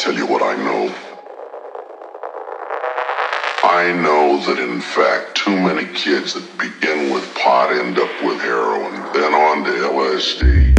tell you what I know. I know that in fact too many kids that begin with pot end up with heroin, then on to LSD.